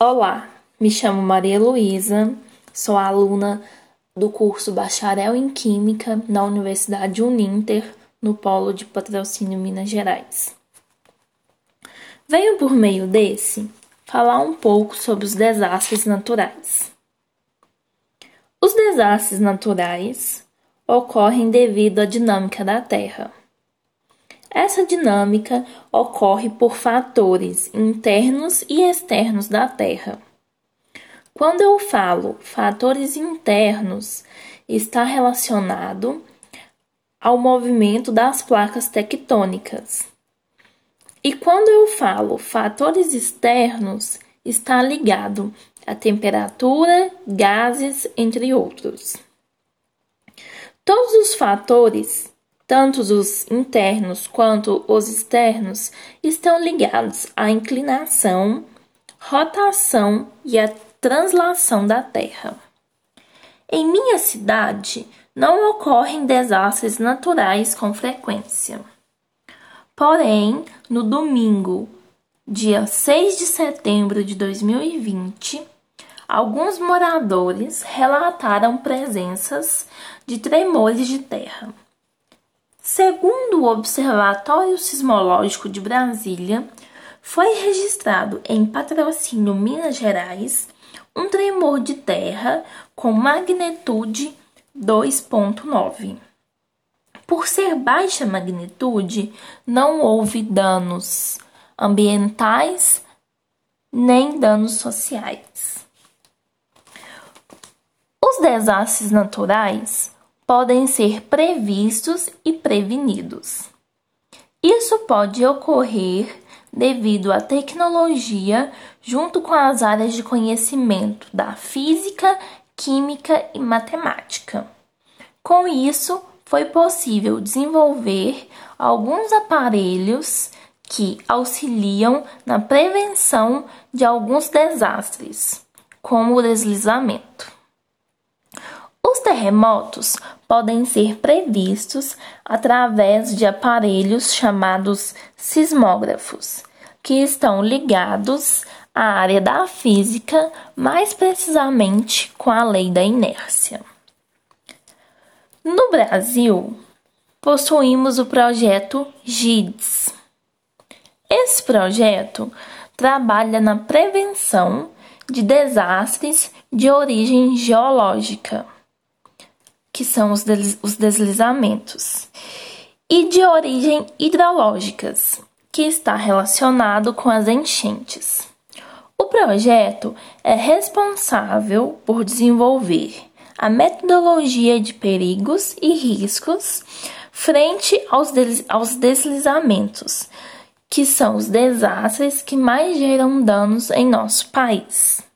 Olá, me chamo Maria Luísa, sou aluna do curso Bacharel em Química na Universidade Uninter, no Polo de Patrocínio Minas Gerais. Venho por meio desse falar um pouco sobre os desastres naturais. Os desastres naturais ocorrem devido à dinâmica da Terra. Essa dinâmica ocorre por fatores internos e externos da Terra. Quando eu falo fatores internos, está relacionado ao movimento das placas tectônicas. E quando eu falo fatores externos, está ligado à temperatura, gases, entre outros. Todos os fatores tanto os internos quanto os externos estão ligados à inclinação, rotação e à translação da Terra. Em minha cidade, não ocorrem desastres naturais com frequência. Porém, no domingo, dia 6 de setembro de 2020, alguns moradores relataram presenças de tremores de terra. Segundo o Observatório Sismológico de Brasília, foi registrado em Patrocínio, Minas Gerais, um tremor de terra com magnitude 2.9. Por ser baixa magnitude, não houve danos ambientais nem danos sociais. Os desastres naturais podem ser previstos e prevenidos. Isso pode ocorrer devido à tecnologia junto com as áreas de conhecimento da física, química e matemática. Com isso, foi possível desenvolver alguns aparelhos que auxiliam na prevenção de alguns desastres, como o deslizamento. Os terremotos podem ser previstos através de aparelhos chamados sismógrafos, que estão ligados à área da física, mais precisamente com a lei da inércia. No Brasil, possuímos o projeto GIDS. Esse projeto trabalha na prevenção de desastres de origem geológica que são os, os deslizamentos, e de origem hidrológicas, que está relacionado com as enchentes. O projeto é responsável por desenvolver a metodologia de perigos e riscos frente aos, aos deslizamentos, que são os desastres que mais geram danos em nosso país.